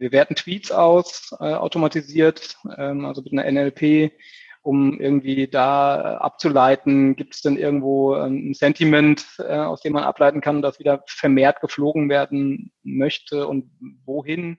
wir werten Tweets aus, äh, automatisiert, ähm, also mit einer NLP, um irgendwie da abzuleiten, gibt es denn irgendwo ähm, ein Sentiment, äh, aus dem man ableiten kann, dass wieder vermehrt geflogen werden möchte und wohin.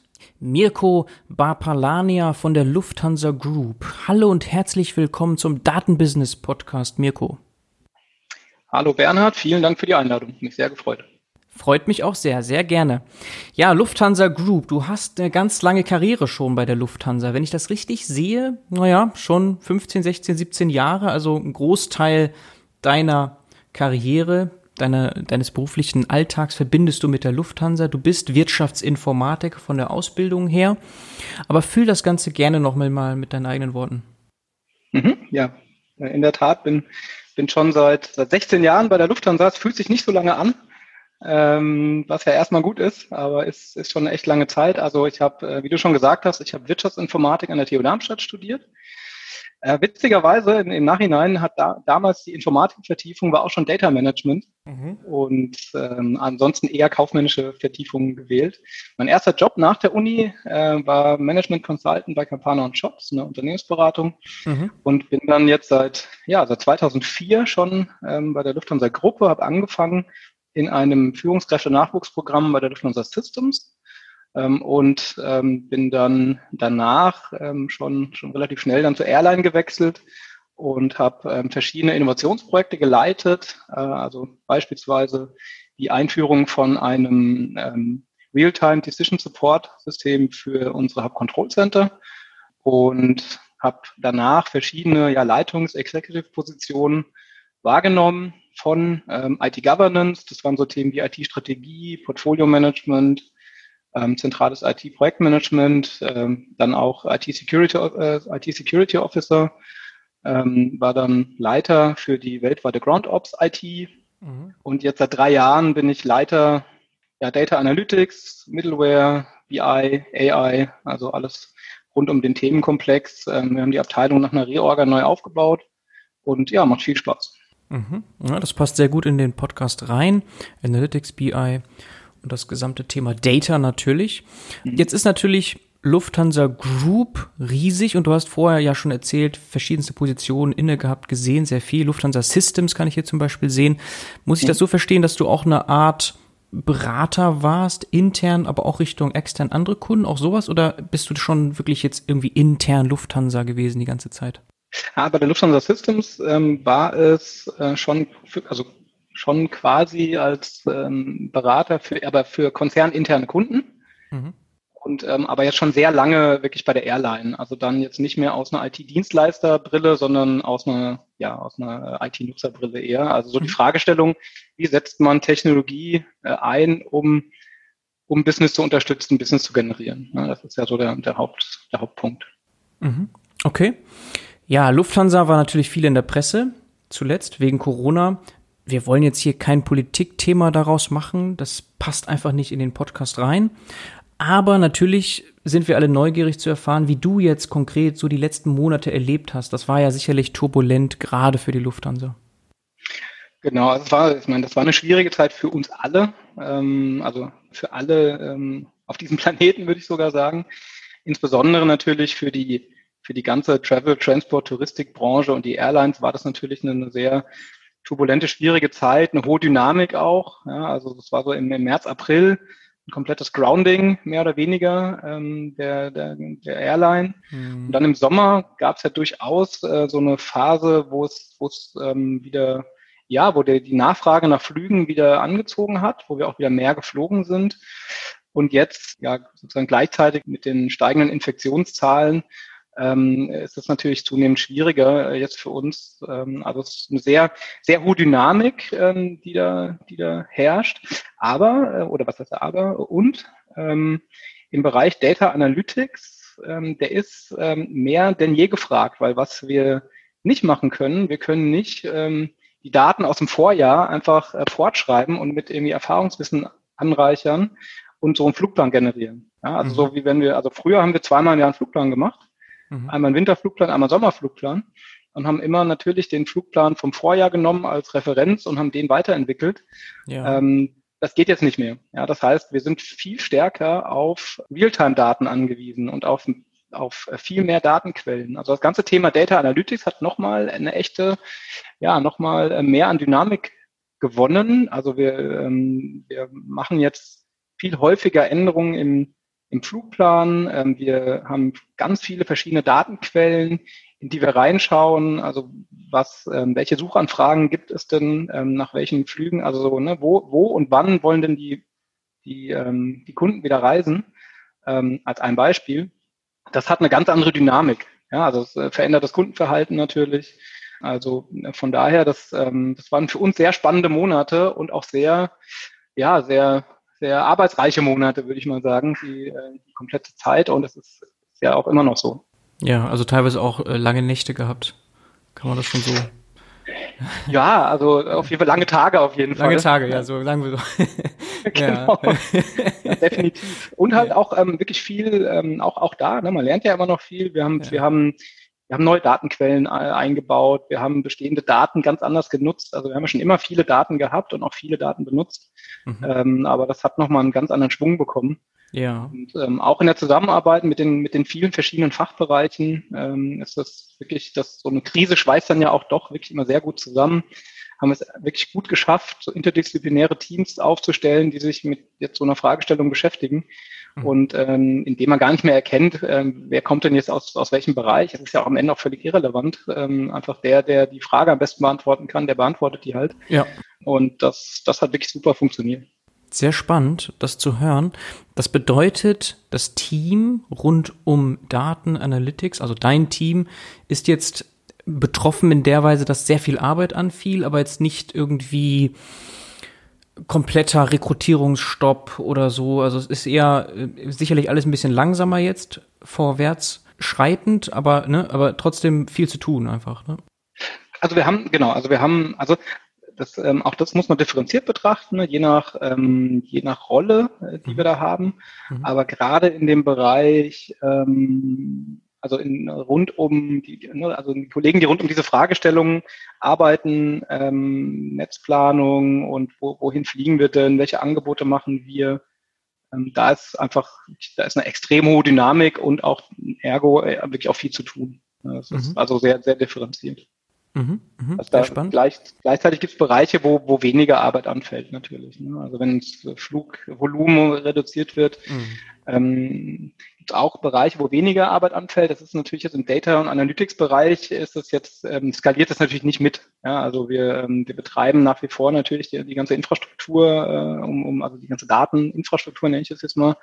Mirko Barpalania von der Lufthansa Group. Hallo und herzlich willkommen zum Datenbusiness Podcast, Mirko. Hallo Bernhard, vielen Dank für die Einladung. Mich sehr gefreut. Freut mich auch sehr, sehr gerne. Ja, Lufthansa Group, du hast eine ganz lange Karriere schon bei der Lufthansa. Wenn ich das richtig sehe, naja, schon 15, 16, 17 Jahre, also ein Großteil deiner Karriere deiner, deines beruflichen Alltags verbindest du mit der Lufthansa. Du bist Wirtschaftsinformatik von der Ausbildung her. Aber fühl das Ganze gerne nochmal mal mit deinen eigenen Worten. Mhm, ja, in der Tat bin, bin schon seit, seit 16 Jahren bei der Lufthansa. Es fühlt sich nicht so lange an, ähm, was ja erstmal gut ist, aber es ist schon eine echt lange Zeit. Also ich habe, äh, wie du schon gesagt hast, ich habe Wirtschaftsinformatik an der TU Darmstadt studiert äh, witzigerweise im, im Nachhinein hat da, damals die Informatikvertiefung war auch schon Data Management mhm. und ähm, ansonsten eher kaufmännische Vertiefungen gewählt. Mein erster Job nach der Uni äh, war Management Consultant bei Campana und Shops, eine Unternehmensberatung mhm. und bin dann jetzt seit ja seit 2004 schon ähm, bei der Lufthansa Gruppe, habe angefangen in einem Führungskräfte-Nachwuchsprogramm bei der Lufthansa Systems ähm, und ähm, bin dann danach ähm, schon, schon relativ schnell dann zur Airline gewechselt und habe ähm, verschiedene Innovationsprojekte geleitet, äh, also beispielsweise die Einführung von einem ähm, Real-Time Decision Support System für unsere Hub Control Center und habe danach verschiedene ja, Leitungs-Executive-Positionen wahrgenommen von ähm, IT-Governance, das waren so Themen wie IT-Strategie, Portfolio-Management, ähm, zentrales IT-Projektmanagement, ähm, dann auch IT-Security äh, IT -Security Officer, ähm, war dann Leiter für die weltweite Ground Ops IT mhm. und jetzt seit drei Jahren bin ich Leiter ja, Data Analytics, Middleware, BI, AI, also alles rund um den Themenkomplex. Ähm, wir haben die Abteilung nach einer Reorga neu aufgebaut und ja, macht viel Spaß. Mhm. Ja, das passt sehr gut in den Podcast rein. Analytics, BI und das gesamte Thema Data natürlich. Mhm. Jetzt ist natürlich Lufthansa Group riesig und du hast vorher ja schon erzählt, verschiedenste Positionen inne gehabt, gesehen, sehr viel. Lufthansa Systems kann ich hier zum Beispiel sehen. Muss ich das so verstehen, dass du auch eine Art Berater warst, intern, aber auch Richtung extern andere Kunden, auch sowas? Oder bist du schon wirklich jetzt irgendwie intern Lufthansa gewesen die ganze Zeit? Ja, bei der Lufthansa Systems ähm, war es äh, schon, für, also schon quasi als ähm, Berater für, aber für konzerninterne Kunden. Mhm. Und ähm, aber jetzt schon sehr lange wirklich bei der Airline. Also dann jetzt nicht mehr aus einer IT-Dienstleisterbrille, sondern aus einer, ja, aus einer IT-Nutzerbrille eher. Also so mhm. die Fragestellung, wie setzt man Technologie äh, ein, um, um Business zu unterstützen, Business zu generieren. Ja, das ist ja so der, der, Haupt, der Hauptpunkt. Mhm. Okay. Ja, Lufthansa war natürlich viel in der Presse, zuletzt wegen Corona wir wollen jetzt hier kein Politikthema daraus machen. Das passt einfach nicht in den Podcast rein. Aber natürlich sind wir alle neugierig zu erfahren, wie du jetzt konkret so die letzten Monate erlebt hast. Das war ja sicherlich turbulent, gerade für die Lufthansa. Genau, also war, ich meine, das war eine schwierige Zeit für uns alle, ähm, also für alle ähm, auf diesem Planeten, würde ich sogar sagen. Insbesondere natürlich für die, für die ganze Travel, Transport, Touristikbranche und die Airlines war das natürlich eine, sehr turbulente, schwierige Zeit, eine hohe Dynamik auch. Ja, also das war so im, im März, April komplettes Grounding, mehr oder weniger, ähm, der, der, der Airline. Mhm. Und dann im Sommer gab es ja durchaus äh, so eine Phase, wo es, wo es ähm, wieder, ja, wo der, die Nachfrage nach Flügen wieder angezogen hat, wo wir auch wieder mehr geflogen sind. Und jetzt, ja, sozusagen gleichzeitig mit den steigenden Infektionszahlen ähm, ist es natürlich zunehmend schwieriger äh, jetzt für uns. Ähm, also es ist eine sehr, sehr hohe Dynamik, ähm, die da, die da herrscht. Aber, äh, oder was heißt aber, und ähm, im Bereich Data Analytics, ähm, der ist ähm, mehr denn je gefragt, weil was wir nicht machen können, wir können nicht ähm, die Daten aus dem Vorjahr einfach äh, fortschreiben und mit irgendwie Erfahrungswissen anreichern und so einen Flugplan generieren. Ja, also mhm. so wie wenn wir, also früher haben wir zweimal im Jahr einen Flugplan gemacht, mhm. einmal einen Winterflugplan, einmal einen Sommerflugplan und haben immer natürlich den Flugplan vom Vorjahr genommen als Referenz und haben den weiterentwickelt. Ja. Ähm, das geht jetzt nicht mehr. Ja, das heißt, wir sind viel stärker auf Realtime-Daten angewiesen und auf auf viel mehr Datenquellen. Also das ganze Thema Data Analytics hat nochmal eine echte, ja, nochmal mehr an Dynamik gewonnen. Also wir, ähm, wir machen jetzt viel häufiger Änderungen im, im Flugplan. Ähm, wir haben ganz viele verschiedene Datenquellen, in die wir reinschauen. Also was, ähm, welche Suchanfragen gibt es denn, ähm, nach welchen Flügen? Also so, ne, wo, wo und wann wollen denn die, die, ähm, die Kunden wieder reisen? Ähm, als ein Beispiel das hat eine ganz andere Dynamik. Ja, also es äh, verändert das Kundenverhalten natürlich. Also äh, von daher, das, ähm, das waren für uns sehr spannende Monate und auch sehr, ja, sehr, sehr arbeitsreiche Monate, würde ich mal sagen, die, äh, die komplette Zeit. Und es ist, ist ja auch immer noch so. Ja, also teilweise auch äh, lange Nächte gehabt. Kann man das schon so ja, also auf jeden Fall lange Tage auf jeden Fall. Lange Tage, ja, so sagen wir so. genau. ja, definitiv. Und halt ja. auch ähm, wirklich viel, ähm, auch auch da, ne, man lernt ja immer noch viel. Wir haben, ja. wir haben, wir haben neue Datenquellen äh, eingebaut. Wir haben bestehende Daten ganz anders genutzt. Also wir haben ja schon immer viele Daten gehabt und auch viele Daten benutzt. Mhm. Ähm, aber das hat nochmal einen ganz anderen Schwung bekommen. Ja. Und ähm, auch in der Zusammenarbeit mit den, mit den vielen verschiedenen Fachbereichen ähm, ist das wirklich, dass so eine Krise schweißt dann ja auch doch wirklich immer sehr gut zusammen. Haben es wirklich gut geschafft, so interdisziplinäre Teams aufzustellen, die sich mit jetzt so einer Fragestellung beschäftigen. Mhm. Und ähm, indem man gar nicht mehr erkennt, ähm, wer kommt denn jetzt aus, aus welchem Bereich, das ist ja auch am Ende auch völlig irrelevant. Ähm, einfach der, der die Frage am besten beantworten kann, der beantwortet die halt. Ja. Und das, das hat wirklich super funktioniert sehr spannend, das zu hören. Das bedeutet, das Team rund um Daten Analytics, also dein Team, ist jetzt betroffen in der Weise, dass sehr viel Arbeit anfiel, aber jetzt nicht irgendwie kompletter Rekrutierungsstopp oder so. Also es ist eher äh, sicherlich alles ein bisschen langsamer jetzt vorwärts schreitend, aber ne, aber trotzdem viel zu tun einfach. Ne? Also wir haben genau, also wir haben also das, ähm, auch das muss man differenziert betrachten, ne? je nach ähm, je nach Rolle, äh, die mhm. wir da haben. Mhm. Aber gerade in dem Bereich, ähm, also in, rund um die, ne, also die Kollegen, die rund um diese Fragestellungen arbeiten, ähm, Netzplanung und wo, wohin fliegen wir denn, welche Angebote machen wir, ähm, da ist einfach, da ist eine extrem hohe Dynamik und auch ergo äh, wirklich auch viel zu tun. Das ist mhm. also sehr, sehr differenziert. Mhm, mh, also da spannend. Gleich, gleichzeitig gibt es Bereiche, wo, wo weniger Arbeit anfällt natürlich. Ne? Also wenn das Flugvolumen reduziert wird, mhm. ähm, auch Bereiche, wo weniger Arbeit anfällt. Das ist natürlich jetzt im Data- und Analytics-Bereich ist das jetzt, ähm, skaliert das natürlich nicht mit. Ja, also wir, ähm, wir betreiben nach wie vor natürlich die, die ganze Infrastruktur, äh, um, um, also die ganze Dateninfrastruktur nenne ich das jetzt mal.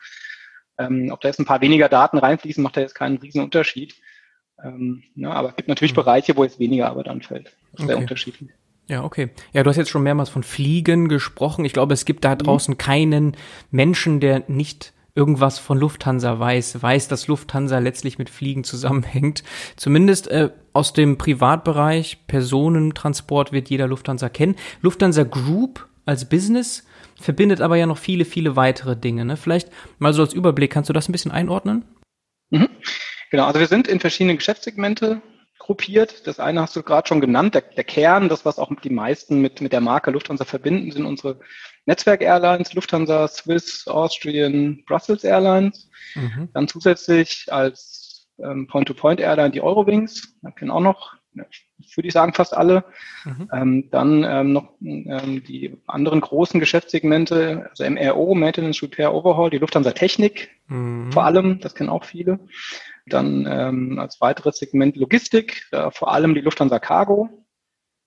Ähm, ob da jetzt ein paar weniger Daten reinfließen, macht da jetzt keinen riesen Unterschied. Ähm, ja, aber es gibt natürlich mhm. Bereiche, wo jetzt weniger Arbeit anfällt. Das ist okay. sehr unterschiedlich. Ja, okay. Ja, du hast jetzt schon mehrmals von Fliegen gesprochen. Ich glaube, es gibt da mhm. draußen mhm. keinen Menschen, der nicht irgendwas von Lufthansa weiß, weiß, dass Lufthansa letztlich mit Fliegen zusammenhängt. Zumindest äh, aus dem Privatbereich, Personentransport wird jeder Lufthansa kennen. Lufthansa Group als Business verbindet aber ja noch viele, viele weitere Dinge. Ne? Vielleicht mal so als Überblick, kannst du das ein bisschen einordnen? Mhm. Genau, also wir sind in verschiedene Geschäftssegmente gruppiert. Das eine hast du gerade schon genannt, der, der, Kern, das, was auch die meisten mit, mit der Marke Lufthansa verbinden, sind unsere Netzwerk-Airlines, Lufthansa, Swiss, Austrian, Brussels Airlines. Mhm. Dann zusätzlich als ähm, Point-to-Point-Airline die Eurowings, da kennen auch noch, würde ich sagen, fast alle. Mhm. Ähm, dann ähm, noch ähm, die anderen großen Geschäftssegmente, also MRO, Maintenance, Repair, Overhaul, die Lufthansa Technik mhm. vor allem, das kennen auch viele. Dann ähm, als weiteres Segment Logistik, äh, vor allem die Lufthansa Cargo.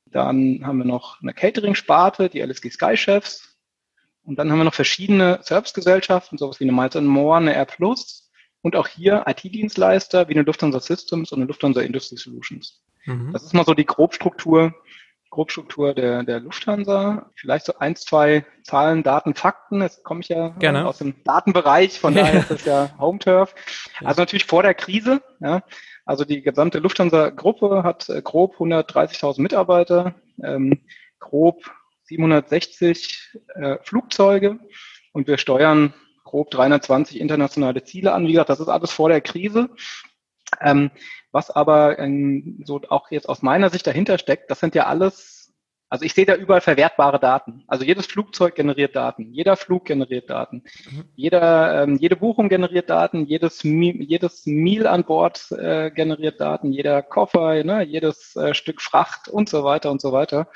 Dann haben wir noch eine Catering-Sparte, die LSG Sky Chefs. Und dann haben wir noch verschiedene Servicegesellschaften, sowas wie eine Miles More, eine Air Plus, und auch hier IT-Dienstleister wie eine Lufthansa Systems und eine Lufthansa Industry Solutions. Mhm. Das ist mal so die Grobstruktur, Grobstruktur der, der Lufthansa. Vielleicht so ein, zwei Zahlen, Daten, Fakten. Jetzt komme ich ja Gerne. aus dem Datenbereich, von daher ist das ja Home Turf. Also natürlich vor der Krise. Ja. Also die gesamte Lufthansa-Gruppe hat äh, grob 130.000 Mitarbeiter, ähm, grob 760 äh, Flugzeuge und wir steuern grob 320 internationale Ziele an. Wie gesagt, das ist alles vor der Krise. Ähm, was aber ähm, so auch jetzt aus meiner Sicht dahinter steckt, das sind ja alles, also ich sehe da überall verwertbare Daten. Also jedes Flugzeug generiert Daten, jeder Flug generiert Daten, mhm. jeder, ähm, jede Buchung generiert Daten, jedes, jedes Meal an Bord äh, generiert Daten, jeder Koffer, ne, jedes äh, Stück Fracht und so weiter und so weiter.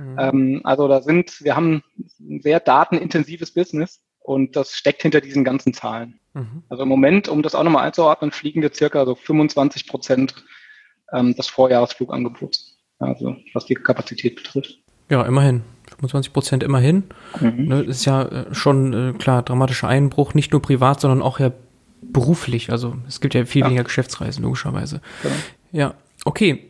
Mhm. Ähm, also da sind, wir haben ein sehr datenintensives Business und das steckt hinter diesen ganzen Zahlen. Mhm. Also im Moment, um das auch nochmal einzuordnen, fliegen wir circa so 25 Prozent ähm, des Vorjahresflugangebots, also was die Kapazität betrifft. Ja, immerhin. 25 Prozent immerhin. Mhm. Ne, ist ja äh, schon äh, klar, dramatischer Einbruch, nicht nur privat, sondern auch ja beruflich. Also es gibt ja viel ja. weniger Geschäftsreisen, logischerweise. Ja, ja okay.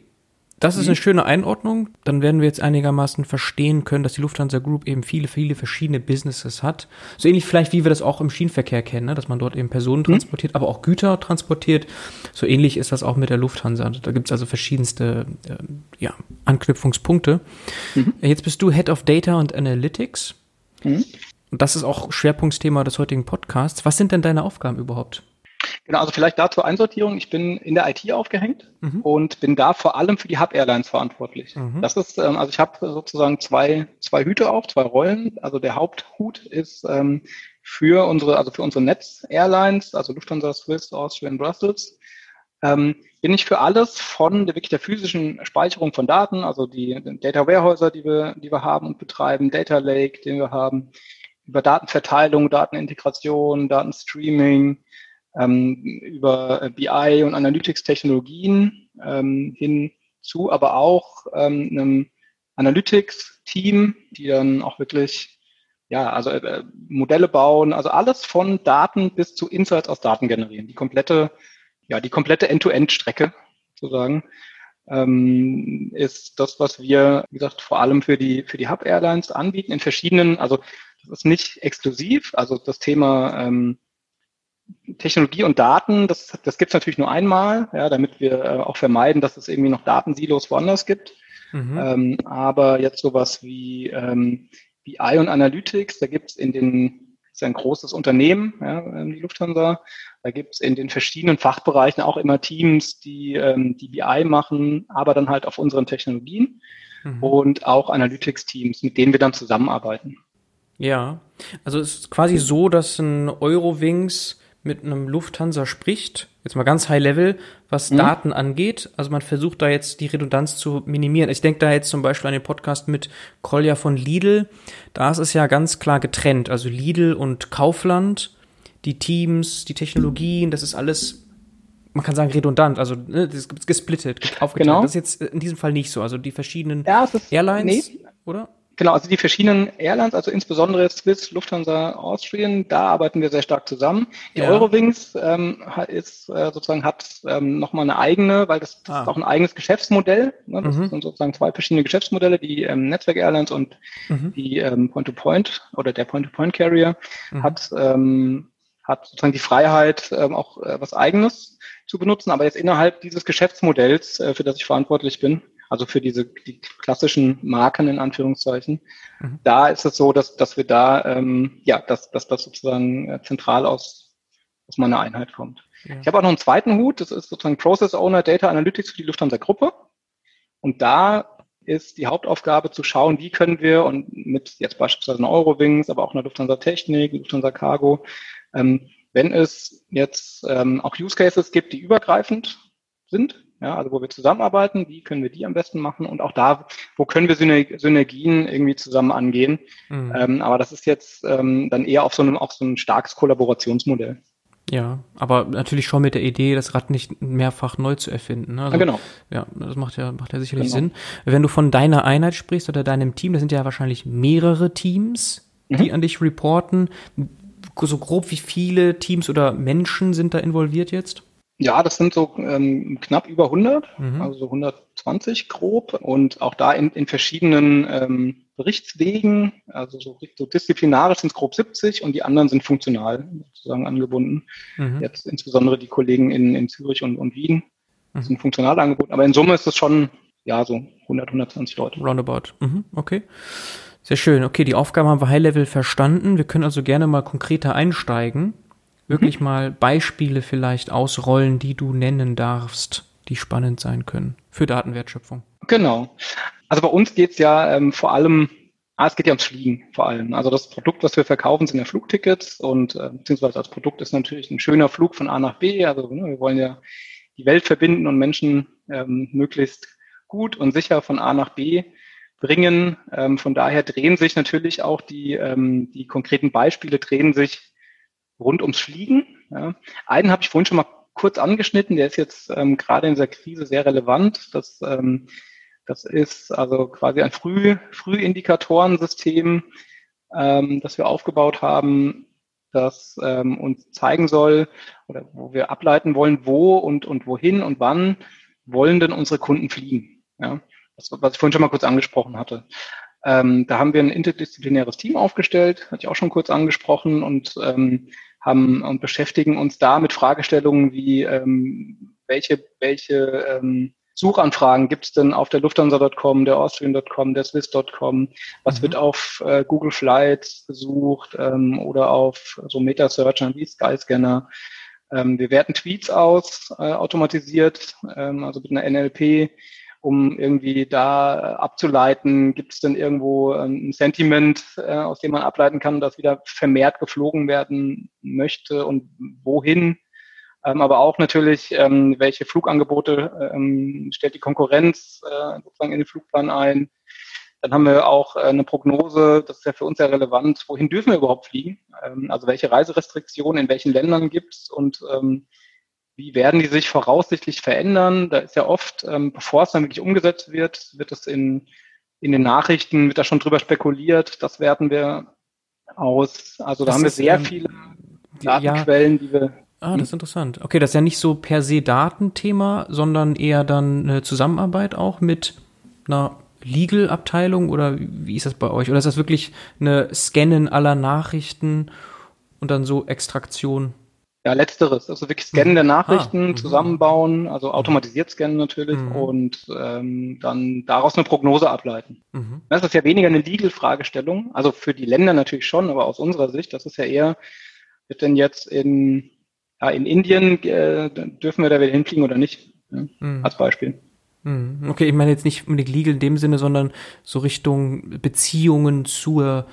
Das ist eine mhm. schöne Einordnung. Dann werden wir jetzt einigermaßen verstehen können, dass die Lufthansa Group eben viele, viele verschiedene Businesses hat. So ähnlich vielleicht, wie wir das auch im Schienenverkehr kennen, ne? dass man dort eben Personen mhm. transportiert, aber auch Güter transportiert. So ähnlich ist das auch mit der Lufthansa. Da gibt es also verschiedenste äh, ja, Anknüpfungspunkte. Mhm. Jetzt bist du Head of Data und Analytics. Mhm. Und das ist auch Schwerpunktthema des heutigen Podcasts. Was sind denn deine Aufgaben überhaupt? Genau, also vielleicht dazu Einsortierung. Ich bin in der IT aufgehängt mhm. und bin da vor allem für die Hub Airlines verantwortlich. Mhm. Das ist, ähm, also ich habe sozusagen zwei, zwei Hüte auf, zwei Rollen. Also der Haupthut ist ähm, für unsere, also für unsere Netz Airlines, also Lufthansa, Swiss, Austrian, Brussels. Ähm, bin ich für alles von der, wirklich der physischen Speicherung von Daten, also die Data Warehäuser, die wir, die wir haben und betreiben, Data Lake, den wir haben, über Datenverteilung, Datenintegration, Datenstreaming, ähm, über äh, BI und Analytics-Technologien ähm, hin zu, aber auch ähm, einem Analytics-Team, die dann auch wirklich ja, also äh, Modelle bauen, also alles von Daten bis zu Insights aus Daten generieren. Die komplette, ja, die komplette End-to-End-Strecke sozusagen ähm, ist das, was wir, wie gesagt, vor allem für die für die Hub Airlines anbieten in verschiedenen, also das ist nicht exklusiv, also das Thema ähm, Technologie und Daten, das, das gibt es natürlich nur einmal, ja, damit wir äh, auch vermeiden, dass es irgendwie noch Datensilos woanders gibt. Mhm. Ähm, aber jetzt sowas wie ähm, BI und Analytics, da gibt es in den, das ist ein großes Unternehmen, ja, ähm, die Lufthansa, da gibt es in den verschiedenen Fachbereichen auch immer Teams, die ähm, die BI machen, aber dann halt auf unseren Technologien mhm. und auch Analytics-Teams, mit denen wir dann zusammenarbeiten. Ja, also es ist quasi so, dass ein Eurowings mit einem Lufthansa spricht, jetzt mal ganz high level, was mhm. Daten angeht. Also man versucht da jetzt die Redundanz zu minimieren. Ich denke da jetzt zum Beispiel an den Podcast mit Kolja von Lidl. Da ist es ja ganz klar getrennt. Also Lidl und Kaufland, die Teams, die Technologien, das ist alles, man kann sagen, redundant. Also ne, das ist gesplittet, aufgeteilt. Genau. Das ist jetzt in diesem Fall nicht so. Also die verschiedenen ja, Airlines, nee. oder? Genau, also die verschiedenen Airlines, also insbesondere Swiss, Lufthansa, Austrian, da arbeiten wir sehr stark zusammen. Die ja. Eurowings ähm, ist äh, sozusagen hat ähm, nochmal eine eigene, weil das, das ah. ist auch ein eigenes Geschäftsmodell. Ne? Das mhm. sind sozusagen zwei verschiedene Geschäftsmodelle, die ähm, Netzwerk Airlines und mhm. die ähm, Point-to-Point -Point oder der Point-to-Point-Carrier mhm. hat ähm, hat sozusagen die Freiheit, ähm, auch äh, was Eigenes zu benutzen, aber jetzt innerhalb dieses Geschäftsmodells, äh, für das ich verantwortlich bin, also für diese die klassischen Marken in Anführungszeichen. Mhm. Da ist es so, dass, dass wir da, ähm, ja, dass, dass das sozusagen äh, zentral aus, aus meiner Einheit kommt. Ja. Ich habe auch noch einen zweiten Hut, das ist sozusagen Process Owner Data Analytics für die Lufthansa Gruppe. Und da ist die Hauptaufgabe zu schauen, wie können wir und mit jetzt beispielsweise einer Eurowings, aber auch einer Lufthansa Technik, Lufthansa Cargo, ähm, wenn es jetzt ähm, auch Use Cases gibt, die übergreifend sind, ja, also wo wir zusammenarbeiten, wie können wir die am besten machen und auch da, wo können wir Synergien irgendwie zusammen angehen. Mhm. Ähm, aber das ist jetzt ähm, dann eher auf so einem, auch so ein starkes Kollaborationsmodell. Ja, aber natürlich schon mit der Idee, das Rad nicht mehrfach neu zu erfinden. Ne? Also, ja, genau. Ja, das macht ja, macht ja sicherlich genau. Sinn. Wenn du von deiner Einheit sprichst oder deinem Team, das sind ja wahrscheinlich mehrere Teams, die mhm. an dich reporten so grob wie viele Teams oder Menschen sind da involviert jetzt? Ja, das sind so ähm, knapp über 100, mhm. also 120 grob und auch da in, in verschiedenen ähm, Berichtswegen, also so, so disziplinarisch sind es grob 70 und die anderen sind funktional sozusagen angebunden. Mhm. Jetzt insbesondere die Kollegen in, in Zürich und, und Wien mhm. sind funktional angebunden, aber in Summe ist es schon ja so 100, 120 Leute. Roundabout, mhm. okay. Sehr schön. Okay, die Aufgaben haben wir High-Level verstanden. Wir können also gerne mal konkreter einsteigen wirklich mhm. mal Beispiele vielleicht ausrollen, die du nennen darfst, die spannend sein können für Datenwertschöpfung. Genau. Also bei uns geht es ja ähm, vor allem, ah, es geht ja ums Fliegen vor allem. Also das Produkt, was wir verkaufen, sind ja Flugtickets und äh, beziehungsweise das Produkt ist natürlich ein schöner Flug von A nach B. Also ne, wir wollen ja die Welt verbinden und Menschen ähm, möglichst gut und sicher von A nach B bringen. Ähm, von daher drehen sich natürlich auch die, ähm, die konkreten Beispiele drehen sich rund ums Fliegen. Ja. Einen habe ich vorhin schon mal kurz angeschnitten, der ist jetzt ähm, gerade in dieser Krise sehr relevant. Das, ähm, das ist also quasi ein Früh, Frühindikatorensystem, ähm, das wir aufgebaut haben, das ähm, uns zeigen soll oder wo wir ableiten wollen, wo und, und wohin und wann wollen denn unsere Kunden fliegen. Ja. Das, was ich vorhin schon mal kurz angesprochen hatte. Ähm, da haben wir ein interdisziplinäres Team aufgestellt, hatte ich auch schon kurz angesprochen und ähm, haben und beschäftigen uns da mit Fragestellungen wie ähm, welche, welche ähm, Suchanfragen gibt es denn auf der Lufthansa.com, der Austrian.com, der Swiss.com? Was mhm. wird auf äh, Google Flights gesucht ähm, oder auf so Meta-Searchern wie Skyscanner? Ähm, wir werten Tweets aus, äh, automatisiert, ähm, also mit einer NLP um irgendwie da abzuleiten, gibt es denn irgendwo ähm, ein Sentiment, äh, aus dem man ableiten kann, dass wieder vermehrt geflogen werden möchte und wohin. Ähm, aber auch natürlich, ähm, welche Flugangebote stellt die Konkurrenz äh, sozusagen in den Flugplan ein. Dann haben wir auch äh, eine Prognose, das ist ja für uns sehr relevant, wohin dürfen wir überhaupt fliegen? Also welche Reiserestriktionen in welchen Ländern gibt es und wie werden die sich voraussichtlich verändern? Da ist ja oft, ähm, bevor es dann wirklich umgesetzt wird, wird es in, in den Nachrichten, wird da schon drüber spekuliert. Das werten wir aus. Also da das haben wir sehr ähm, viele Datenquellen, ja. die wir Ah, das ist interessant. Okay, das ist ja nicht so per se Datenthema, sondern eher dann eine Zusammenarbeit auch mit einer Legal-Abteilung oder wie ist das bei euch? Oder ist das wirklich eine Scannen aller Nachrichten und dann so Extraktion? Ja, letzteres. Also wirklich Scannen der mhm. Nachrichten, ah, mhm. zusammenbauen, also automatisiert scannen natürlich mhm. und ähm, dann daraus eine Prognose ableiten. Mhm. Das ist ja weniger eine Legal-Fragestellung, also für die Länder natürlich schon, aber aus unserer Sicht, das ist ja eher, wird denn jetzt in, ja, in Indien, äh, dürfen wir da wieder hinfliegen oder nicht? Ja, mhm. Als Beispiel. Mhm. Okay, ich meine jetzt nicht unbedingt legal in dem Sinne, sondern so Richtung Beziehungen zur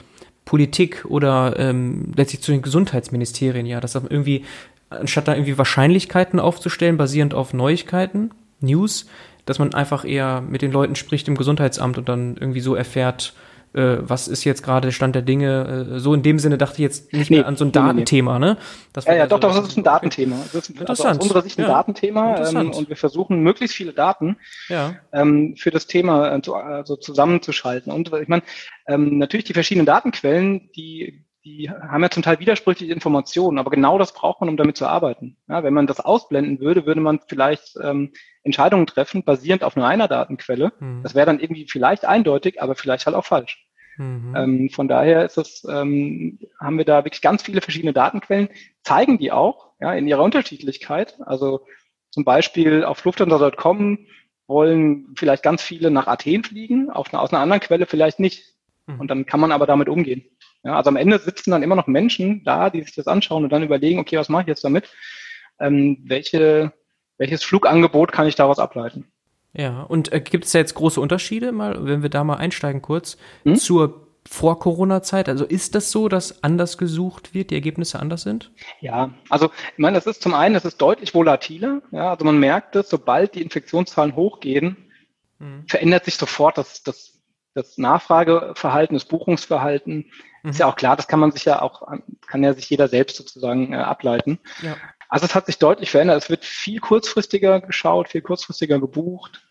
Politik oder ähm, letztlich zu den Gesundheitsministerien, ja, dass irgendwie, anstatt da irgendwie Wahrscheinlichkeiten aufzustellen, basierend auf Neuigkeiten, News, dass man einfach eher mit den Leuten spricht im Gesundheitsamt und dann irgendwie so erfährt, äh, was ist jetzt gerade der Stand der Dinge. Äh, so in dem Sinne dachte ich jetzt nicht nee, mehr an so ein Datenthema, ne? Das ja, ja, also, doch, doch, das ist ein Datenthema. Das ist also aus unserer Sicht ein ja, Datenthema ähm, und wir versuchen möglichst viele Daten ja. ähm, für das Thema äh, zu, also zusammenzuschalten. Und ich meine, ähm, natürlich die verschiedenen Datenquellen, die die haben ja zum Teil widersprüchliche Informationen, aber genau das braucht man, um damit zu arbeiten. Ja, wenn man das ausblenden würde, würde man vielleicht ähm, Entscheidungen treffen, basierend auf nur einer Datenquelle. Mhm. Das wäre dann irgendwie vielleicht eindeutig, aber vielleicht halt auch falsch. Mhm. Ähm, von daher ist es, ähm, haben wir da wirklich ganz viele verschiedene Datenquellen, zeigen die auch ja, in ihrer Unterschiedlichkeit. Also zum Beispiel auf Lufthansa.com wollen vielleicht ganz viele nach Athen fliegen, auf eine, aus einer anderen Quelle vielleicht nicht. Mhm. Und dann kann man aber damit umgehen. Ja, also am Ende sitzen dann immer noch Menschen da, die sich das anschauen und dann überlegen, okay, was mache ich jetzt damit? Ähm, welche, welches Flugangebot kann ich daraus ableiten? Ja, und äh, gibt es da jetzt große Unterschiede, mal, wenn wir da mal einsteigen kurz, hm? zur vor-Corona-Zeit? Also ist das so, dass anders gesucht wird, die Ergebnisse anders sind? Ja, also ich meine, das ist zum einen, das ist deutlich volatiler. Ja, also man merkt es, sobald die Infektionszahlen hochgehen, hm. verändert sich sofort das, das das Nachfrageverhalten, das Buchungsverhalten. Mhm. Ist ja auch klar, das kann man sich ja auch, kann ja sich jeder selbst sozusagen äh, ableiten. Ja. Also es hat sich deutlich verändert. Es wird viel kurzfristiger geschaut, viel kurzfristiger gebucht.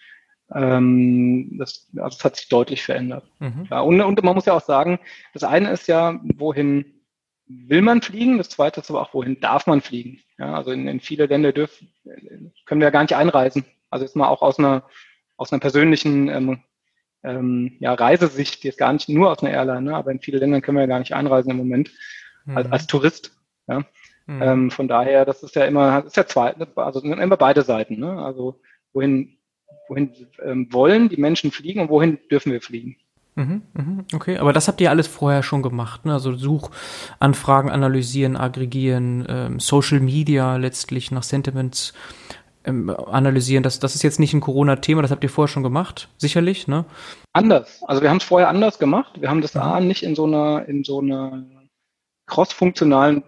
Ähm, das, also es hat sich deutlich verändert. Mhm. Ja, und, und man muss ja auch sagen, das eine ist ja, wohin will man fliegen? Das zweite ist aber auch, wohin darf man fliegen? Ja, also in, in viele Länder dürfen, können wir ja gar nicht einreisen. Also jetzt mal auch aus einer, aus einer persönlichen ähm, ähm, ja, Reisesicht, die ist gar nicht nur aus einer Airline, ne? aber in viele Länder können wir ja gar nicht einreisen im Moment mhm. als, als Tourist. Ja? Mhm. Ähm, von daher, das ist ja immer, das ist ja zwei, also immer beide Seiten. Ne? Also wohin, wohin ähm, wollen die Menschen fliegen und wohin dürfen wir fliegen? Mhm, mhm, okay, aber das habt ihr alles vorher schon gemacht, ne? Also Suchanfragen analysieren, aggregieren, ähm, Social Media letztlich nach Sentiments ähm, analysieren. Das, das ist jetzt nicht ein Corona-Thema, das habt ihr vorher schon gemacht, sicherlich, ne? Anders. Also wir haben es vorher anders gemacht. Wir haben das mhm. A nicht in so einer, in so einer cross-funktionalen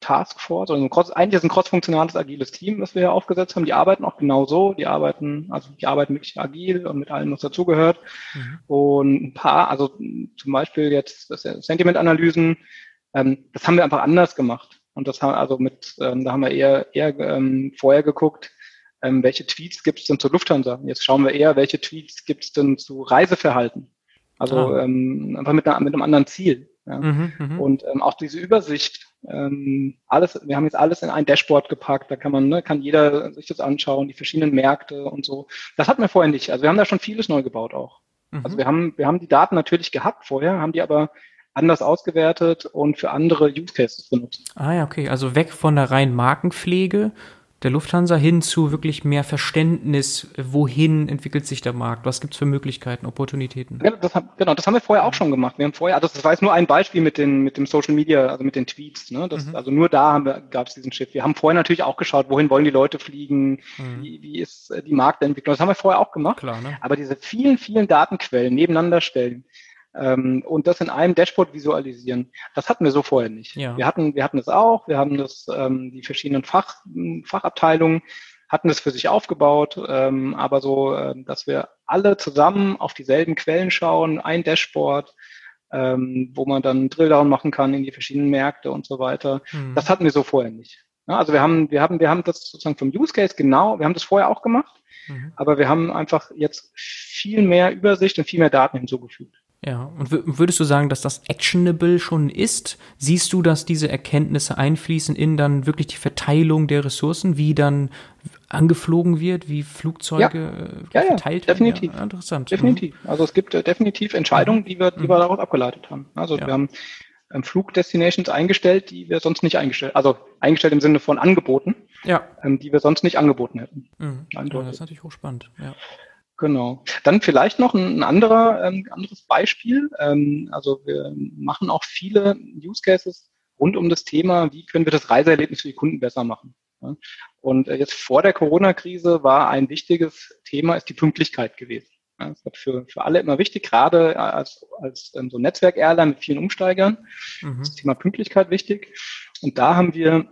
Taskforce, also ein cross, eigentlich ist ein cross-funktionales agiles Team, das wir hier aufgesetzt haben. Die arbeiten auch genau so. Die arbeiten, also die arbeiten wirklich agil und mit allem, was dazugehört. Mhm. Und ein paar, also zum Beispiel jetzt Sentiment-Analysen, ähm, das haben wir einfach anders gemacht. Und das haben also mit, ähm, da haben wir eher, eher ähm, vorher geguckt, ähm, welche Tweets gibt es denn zur Lufthansa? Jetzt schauen wir eher, welche Tweets gibt es denn zu Reiseverhalten? Also ah. ähm, einfach mit, einer, mit einem anderen Ziel. Ja. Mhm, mhm, und ähm, auch diese Übersicht, ähm, alles, wir haben jetzt alles in ein Dashboard gepackt, da kann man, ne, kann jeder sich das anschauen, die verschiedenen Märkte und so. Das hatten wir vorher nicht. Also wir haben da schon vieles neu gebaut auch. Mhm. Also wir haben, wir haben die Daten natürlich gehabt vorher, haben die aber anders ausgewertet und für andere Use Cases benutzt. Ah ja, okay. Also weg von der reinen Markenpflege der Lufthansa hin zu wirklich mehr Verständnis, wohin entwickelt sich der Markt, was gibt es für Möglichkeiten, Opportunitäten? Ja, das, genau, das haben wir vorher auch schon gemacht. Wir haben vorher, also das war jetzt nur ein Beispiel mit, den, mit dem Social Media, also mit den Tweets. Ne? Das, mhm. Also nur da gab es diesen Shift. Wir haben vorher natürlich auch geschaut, wohin wollen die Leute fliegen, mhm. wie, wie ist äh, die Marktentwicklung. Das haben wir vorher auch gemacht. Klar, ne? Aber diese vielen, vielen Datenquellen nebeneinander stellen, ähm, und das in einem Dashboard visualisieren. Das hatten wir so vorher nicht. Ja. Wir hatten, wir hatten es auch, wir haben das, ähm, die verschiedenen Fach, Fachabteilungen hatten das für sich aufgebaut, ähm, aber so, äh, dass wir alle zusammen auf dieselben Quellen schauen, ein Dashboard, ähm, wo man dann Drilldown machen kann in die verschiedenen Märkte und so weiter. Mhm. Das hatten wir so vorher nicht. Ja, also wir haben, wir haben, wir haben das sozusagen vom Use Case genau, wir haben das vorher auch gemacht, mhm. aber wir haben einfach jetzt viel mehr Übersicht und viel mehr Daten hinzugefügt. Ja, und würdest du sagen, dass das actionable schon ist? Siehst du, dass diese Erkenntnisse einfließen in dann wirklich die Verteilung der Ressourcen, wie dann angeflogen wird, wie Flugzeuge ja. Äh, ja, verteilt ja, definitiv. werden? Ja, interessant. Definitiv. Mhm. Also es gibt äh, definitiv Entscheidungen, die wir, die wir mhm. daraus abgeleitet haben. Also wir haben ähm, Flugdestinations eingestellt, die wir sonst nicht eingestellt, also eingestellt im Sinne von angeboten, ja. ähm, die wir sonst nicht angeboten hätten. Mhm. Ja, das ist natürlich hochspannend. Ja. Genau. Dann vielleicht noch ein, anderer, ähm, anderes Beispiel. Ähm, also wir machen auch viele Use Cases rund um das Thema, wie können wir das Reiseerlebnis für die Kunden besser machen. Ja? Und äh, jetzt vor der Corona-Krise war ein wichtiges Thema, ist die Pünktlichkeit gewesen. Ja, das ist für, für alle immer wichtig, gerade als, als ähm, so Netzwerk-Airline mit vielen Umsteigern. Mhm. Das Thema Pünktlichkeit wichtig. Und da haben wir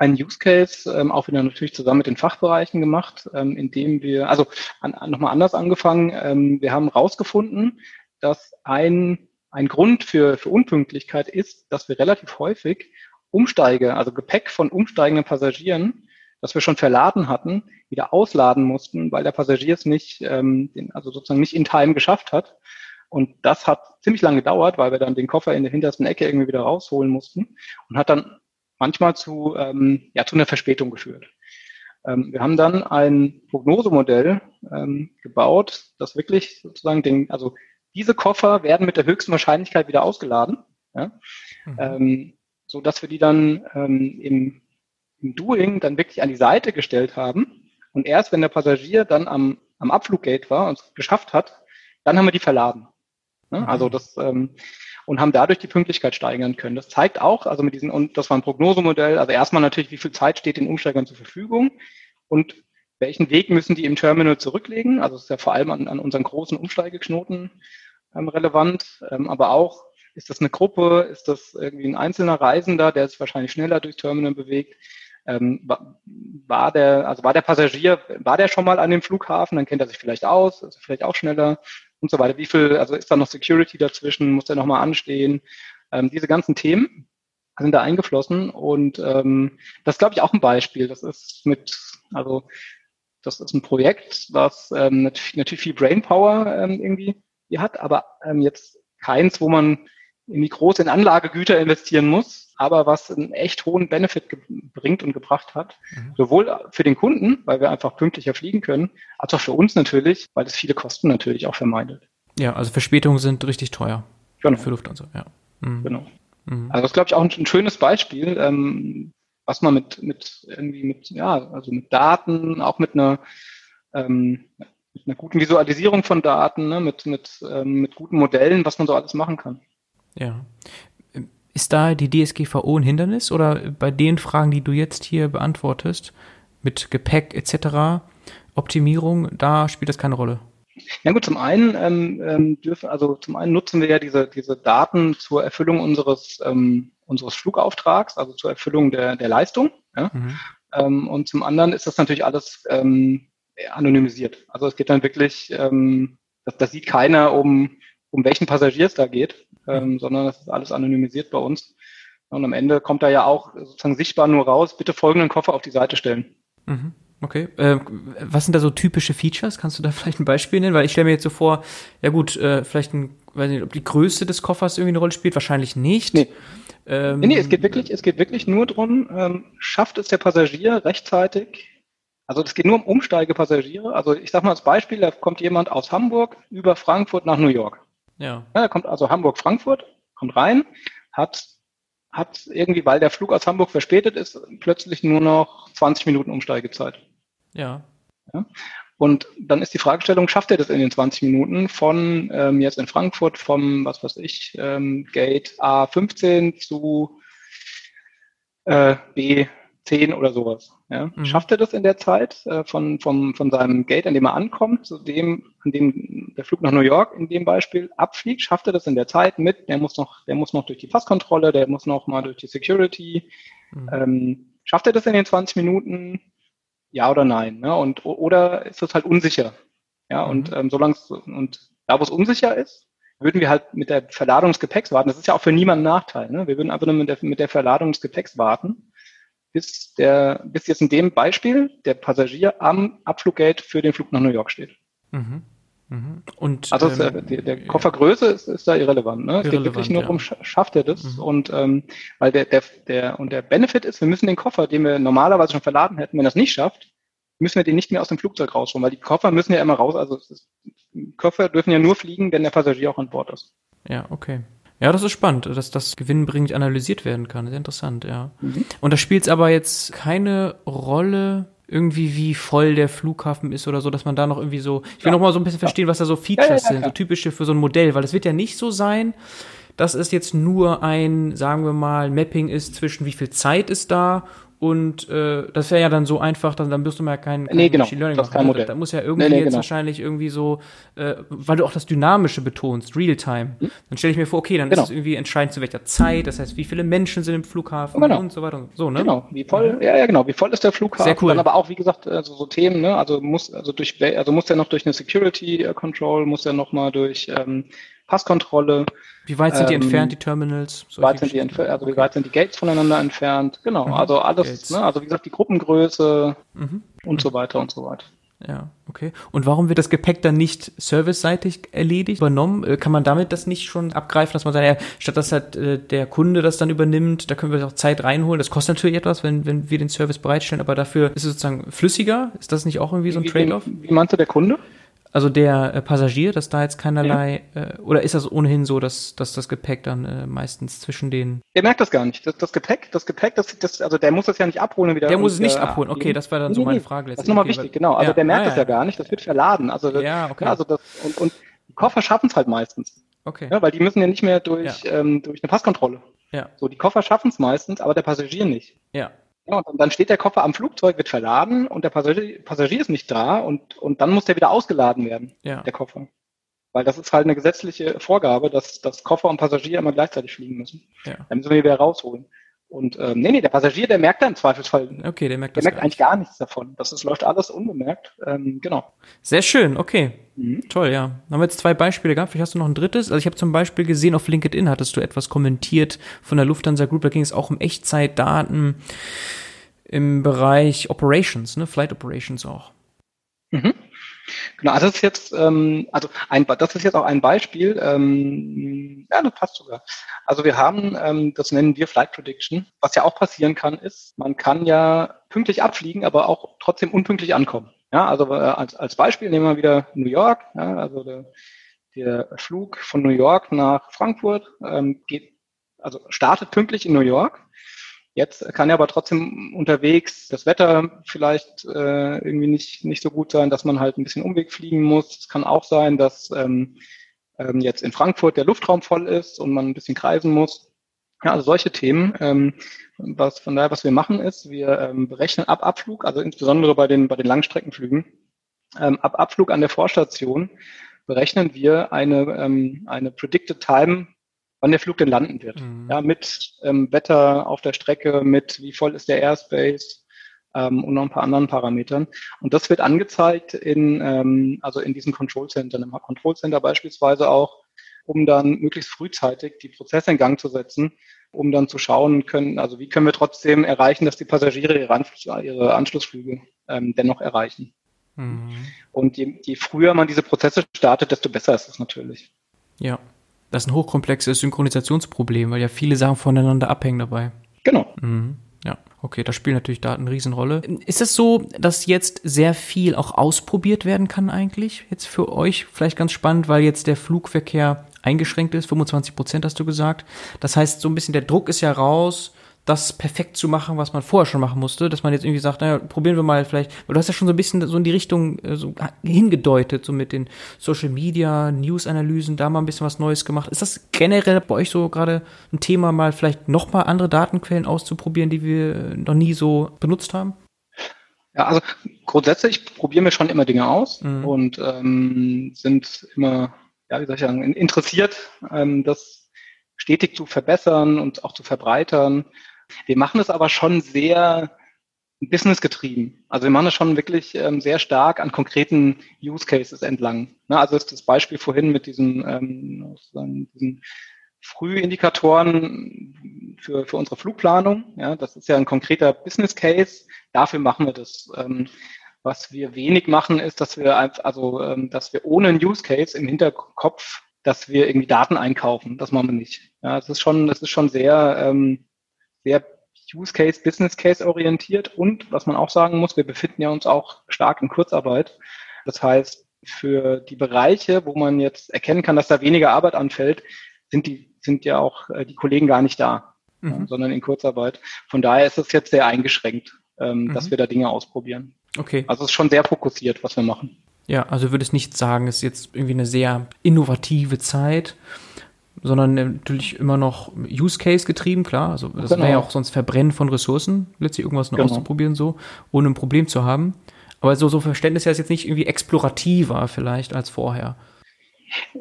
einen Use Case, ähm, auch wieder natürlich zusammen mit den Fachbereichen gemacht, ähm, indem wir, also an, nochmal anders angefangen, ähm, wir haben rausgefunden, dass ein, ein Grund für, für Unpünktlichkeit ist, dass wir relativ häufig Umsteige, also Gepäck von umsteigenden Passagieren, das wir schon verladen hatten, wieder ausladen mussten, weil der Passagier es nicht, ähm, den, also sozusagen nicht in Time geschafft hat. Und das hat ziemlich lange gedauert, weil wir dann den Koffer in der hintersten Ecke irgendwie wieder rausholen mussten und hat dann manchmal zu, ähm, ja, zu einer Verspätung geführt. Ähm, wir haben dann ein Prognosemodell ähm, gebaut, das wirklich sozusagen den, also diese Koffer werden mit der höchsten Wahrscheinlichkeit wieder ausgeladen, ja, mhm. ähm, so dass wir die dann ähm, im, im Doing dann wirklich an die Seite gestellt haben. Und erst wenn der Passagier dann am, am Abfluggate war und es geschafft hat, dann haben wir die verladen. Also mhm. das ähm, und haben dadurch die Pünktlichkeit steigern können. Das zeigt auch, also mit diesen, und das war ein Prognosemodell, also erstmal natürlich, wie viel Zeit steht den Umsteigern zur Verfügung und welchen Weg müssen die im Terminal zurücklegen. Also es ist ja vor allem an, an unseren großen Umsteigeknoten ähm, relevant, ähm, aber auch, ist das eine Gruppe, ist das irgendwie ein einzelner Reisender, der sich wahrscheinlich schneller durchs Terminal bewegt. Ähm, war der, also war der Passagier, war der schon mal an dem Flughafen, dann kennt er sich vielleicht aus, ist vielleicht auch schneller und so weiter. Wie viel, also ist da noch Security dazwischen, muss der nochmal anstehen? Ähm, diese ganzen Themen sind da eingeflossen und ähm, das glaube ich, auch ein Beispiel. Das ist mit, also das ist ein Projekt, was ähm, natürlich viel Brainpower ähm, irgendwie hat, aber ähm, jetzt keins, wo man irgendwie groß in Anlagegüter investieren muss, aber was einen echt hohen Benefit bringt und gebracht hat. Mhm. Sowohl für den Kunden, weil wir einfach pünktlicher fliegen können, als auch für uns natürlich, weil es viele Kosten natürlich auch vermeidet. Ja, also Verspätungen sind richtig teuer. Genau. Für Lufthansa, ja. Mhm. Genau. Mhm. Also das ist, glaube ich, auch ein, ein schönes Beispiel, ähm, was man mit, mit irgendwie mit, ja, also mit Daten, auch mit einer, ähm, mit einer guten Visualisierung von Daten, ne, mit, mit, ähm, mit guten Modellen, was man so alles machen kann. Ja. Ist da die DSGVO ein Hindernis oder bei den Fragen, die du jetzt hier beantwortest, mit Gepäck etc., Optimierung, da spielt das keine Rolle? Ja gut, zum einen ähm, ähm, dürfen, also zum einen nutzen wir ja diese, diese Daten zur Erfüllung unseres, ähm, unseres Flugauftrags, also zur Erfüllung der, der Leistung. Ja? Mhm. Ähm, und zum anderen ist das natürlich alles ähm, anonymisiert. Also es geht dann wirklich, ähm, das, das sieht keiner, um, um welchen Passagier es da geht, ähm, mhm. sondern das ist alles anonymisiert bei uns. Und am Ende kommt da ja auch sozusagen sichtbar nur raus, bitte folgenden Koffer auf die Seite stellen. Mhm. Okay. Äh, was sind da so typische Features? Kannst du da vielleicht ein Beispiel nennen? Weil ich stelle mir jetzt so vor, ja gut, äh, vielleicht ein, weiß nicht, ob die Größe des Koffers irgendwie eine Rolle spielt, wahrscheinlich nicht. Nee. Ähm, nee, nee, es geht wirklich, es geht wirklich nur drum, ähm, schafft es der Passagier rechtzeitig, also es geht nur um Umsteigepassagiere. Also ich sage mal als Beispiel, da kommt jemand aus Hamburg über Frankfurt nach New York. Ja. ja da kommt also Hamburg-Frankfurt, kommt rein, hat hat irgendwie, weil der Flug aus Hamburg verspätet ist, plötzlich nur noch 20 Minuten Umsteigezeit. Ja. ja. Und dann ist die Fragestellung, schafft er das in den 20 Minuten von ähm, jetzt in Frankfurt vom, was weiß ich, ähm, Gate A15 zu äh, B10 oder sowas? Ja? Mhm. Schafft er das in der Zeit äh, von, vom, von seinem Gate, an dem er ankommt, zu dem, an dem der Flug nach New York in dem Beispiel abfliegt? Schafft er das in der Zeit mit? Der muss noch, der muss noch durch die Passkontrolle, der muss noch mal durch die Security. Mhm. Ähm, schafft er das in den 20 Minuten? Ja oder nein? Ne? Und, oder ist das halt unsicher? Ja, mhm. und ähm, solange und da, wo es unsicher ist, würden wir halt mit der Verladung des Gepäcks warten. Das ist ja auch für niemanden ein Nachteil. Ne? Wir würden einfach nur mit der, mit der Verladung des Gepäcks warten bis der, bis jetzt in dem Beispiel der Passagier am Abfluggate für den Flug nach New York steht. Mhm. Mhm. Und, also ähm, ist, der, der Koffergröße ist, ist da irrelevant. Ne? Es geht wirklich nur ja. um, schafft er das? Mhm. Und ähm, weil der, der, der, und der Benefit ist, wir müssen den Koffer, den wir normalerweise schon verladen hätten, wenn er es nicht schafft, müssen wir den nicht mehr aus dem Flugzeug rausholen, weil die Koffer müssen ja immer raus. Also ist, Koffer dürfen ja nur fliegen, wenn der Passagier auch an Bord ist. Ja, okay. Ja, das ist spannend, dass das gewinnbringend analysiert werden kann. Sehr interessant, ja. Mhm. Und da spielt es aber jetzt keine Rolle, irgendwie wie voll der Flughafen ist oder so, dass man da noch irgendwie so, ich will ja. noch mal so ein bisschen verstehen, was da so Features ja, ja, sind, so typische für so ein Modell, weil es wird ja nicht so sein, dass es jetzt nur ein, sagen wir mal, Mapping ist zwischen wie viel Zeit ist da und äh, das wäre ja dann so einfach, dann, dann wirst du mal kein, kein nee, genau, Machine Learning das machen. Kein Modell. Da, muss ja irgendwie nee, nee, jetzt genau. wahrscheinlich irgendwie so, äh, weil du auch das Dynamische betonst, Realtime. Hm? Dann stelle ich mir vor, okay, dann genau. ist es irgendwie entscheidend zu welcher Zeit, das heißt, wie viele Menschen sind im Flughafen genau. und so weiter und so, ne? Genau, wie voll, ja, ja, genau, wie voll ist der Flughafen? Sehr cool. Dann aber auch, wie gesagt, also so Themen, ne? Also muss, also durch, also muss der noch durch eine Security Control, muss der noch mal durch ähm, Passkontrolle. Wie weit sind die ähm, entfernt, die Terminals? Wie weit sind die also wie weit sind die Gates voneinander entfernt? Genau, mhm. also alles, ne, also wie gesagt, die Gruppengröße mhm. und so weiter und so weiter. Ja, okay. Und warum wird das Gepäck dann nicht serviceseitig erledigt, übernommen? Äh, kann man damit das nicht schon abgreifen, dass man sagt, ja, statt dass halt äh, der Kunde das dann übernimmt, da können wir auch Zeit reinholen. Das kostet natürlich etwas, wenn, wenn wir den Service bereitstellen, aber dafür ist es sozusagen flüssiger. Ist das nicht auch irgendwie so ein Trade-off? Wie, wie meinst du der Kunde? Also der äh, Passagier, dass da jetzt keinerlei, ja. äh, oder ist das ohnehin so, dass, dass das Gepäck dann äh, meistens zwischen den. Der merkt das gar nicht. Das, das Gepäck, das Gepäck, das, das, also der muss das ja nicht abholen wieder. Der muss es nicht abholen, okay, das war dann nee, so meine Frage letztendlich. Das ist nochmal wichtig, genau. Also ja. der merkt ah, das ja. ja gar nicht, das wird verladen. Also, das, ja, okay. also das, und, und die Koffer schaffen es halt meistens. Okay. Ja, weil die müssen ja nicht mehr durch, ähm, durch eine Passkontrolle. Ja. So, die Koffer schaffen es meistens, aber der Passagier nicht. Ja. Ja, und dann steht der Koffer am Flugzeug, wird verladen und der Passagier, Passagier ist nicht da und, und dann muss der wieder ausgeladen werden, ja. der Koffer. Weil das ist halt eine gesetzliche Vorgabe, dass, dass Koffer und Passagier immer gleichzeitig fliegen müssen. Ja. Dann müssen wir wieder rausholen. Und ähm, nee, nee, der Passagier, der merkt da im Zweifelsfall. Okay, der merkt der merkt gar eigentlich gar nichts davon. Das ist, läuft alles unbemerkt. Ähm, genau. Sehr schön, okay. Mhm. Toll, ja. Dann haben wir jetzt zwei Beispiele gehabt. Vielleicht hast du noch ein drittes. Also ich habe zum Beispiel gesehen, auf LinkedIn hattest du etwas kommentiert von der Lufthansa Group. Da ging es auch um Echtzeitdaten im Bereich Operations, ne? Flight Operations auch. Mhm. Genau, also das ist jetzt, ähm, also ein, das ist jetzt auch ein Beispiel. Ähm, ja, das passt sogar. Also wir haben, ähm, das nennen wir Flight Prediction. Was ja auch passieren kann, ist, man kann ja pünktlich abfliegen, aber auch trotzdem unpünktlich ankommen. Ja, also äh, als, als Beispiel nehmen wir wieder New York. Ja, also der, der Flug von New York nach Frankfurt ähm, geht, also startet pünktlich in New York Jetzt kann ja aber trotzdem unterwegs das Wetter vielleicht äh, irgendwie nicht, nicht so gut sein, dass man halt ein bisschen Umweg fliegen muss. Es kann auch sein, dass ähm, ähm, jetzt in Frankfurt der Luftraum voll ist und man ein bisschen kreisen muss. Ja, also solche Themen. Ähm, was von daher, was wir machen, ist, wir ähm, berechnen ab Abflug, also insbesondere bei den bei den Langstreckenflügen, ähm, ab Abflug an der Vorstation berechnen wir eine ähm, eine predicted time wann der Flug denn landen wird. Mhm. Ja, mit ähm, Wetter auf der Strecke, mit wie voll ist der Airspace ähm, und noch ein paar anderen Parametern. Und das wird angezeigt in, ähm, also in diesen Control Centern, im Control Center beispielsweise auch, um dann möglichst frühzeitig die Prozesse in Gang zu setzen, um dann zu schauen können, also wie können wir trotzdem erreichen, dass die Passagiere ihre, Anschluss, ihre Anschlussflüge ähm, dennoch erreichen. Mhm. Und je, je früher man diese Prozesse startet, desto besser ist es natürlich. Ja, das ist ein hochkomplexes Synchronisationsproblem, weil ja viele Sachen voneinander abhängen dabei. Genau. Mhm. Ja, okay, da spielen natürlich Daten eine Riesenrolle. Ist es so, dass jetzt sehr viel auch ausprobiert werden kann eigentlich? Jetzt für euch vielleicht ganz spannend, weil jetzt der Flugverkehr eingeschränkt ist, 25 Prozent hast du gesagt. Das heißt, so ein bisschen der Druck ist ja raus das perfekt zu machen, was man vorher schon machen musste, dass man jetzt irgendwie sagt, naja, probieren wir mal vielleicht, weil du hast ja schon so ein bisschen so in die Richtung äh, so hingedeutet, so mit den Social Media, News-Analysen, da mal ein bisschen was Neues gemacht. Ist das generell bei euch so gerade ein Thema, mal vielleicht nochmal andere Datenquellen auszuprobieren, die wir noch nie so benutzt haben? Ja, also grundsätzlich probieren wir schon immer Dinge aus mhm. und ähm, sind immer, ja, wie soll ich sagen, interessiert, ähm, das stetig zu verbessern und auch zu verbreitern. Wir machen es aber schon sehr businessgetrieben. Also wir machen es schon wirklich ähm, sehr stark an konkreten Use Cases entlang. Ne, also ist das Beispiel vorhin mit diesen, ähm, diesen Frühindikatoren für, für unsere Flugplanung. Ja, das ist ja ein konkreter Business Case. Dafür machen wir das. Ähm, was wir wenig machen, ist, dass wir einfach, also ähm, dass wir ohne einen Use Case im Hinterkopf, dass wir irgendwie Daten einkaufen. Das machen wir nicht. Ja, das ist schon, das ist schon sehr ähm, sehr Use Case, Business Case orientiert und was man auch sagen muss, wir befinden ja uns auch stark in Kurzarbeit. Das heißt, für die Bereiche, wo man jetzt erkennen kann, dass da weniger Arbeit anfällt, sind die, sind ja auch äh, die Kollegen gar nicht da, mhm. sondern in Kurzarbeit. Von daher ist es jetzt sehr eingeschränkt, ähm, mhm. dass wir da Dinge ausprobieren. Okay. Also es ist schon sehr fokussiert, was wir machen. Ja, also würde es nicht sagen, es ist jetzt irgendwie eine sehr innovative Zeit, sondern natürlich immer noch Use Case getrieben, klar. Also das genau. wäre ja auch sonst Verbrennen von Ressourcen, letztlich irgendwas genau. auszuprobieren, so, ohne ein Problem zu haben. Aber so, so Verständnis ist jetzt nicht irgendwie explorativer vielleicht als vorher.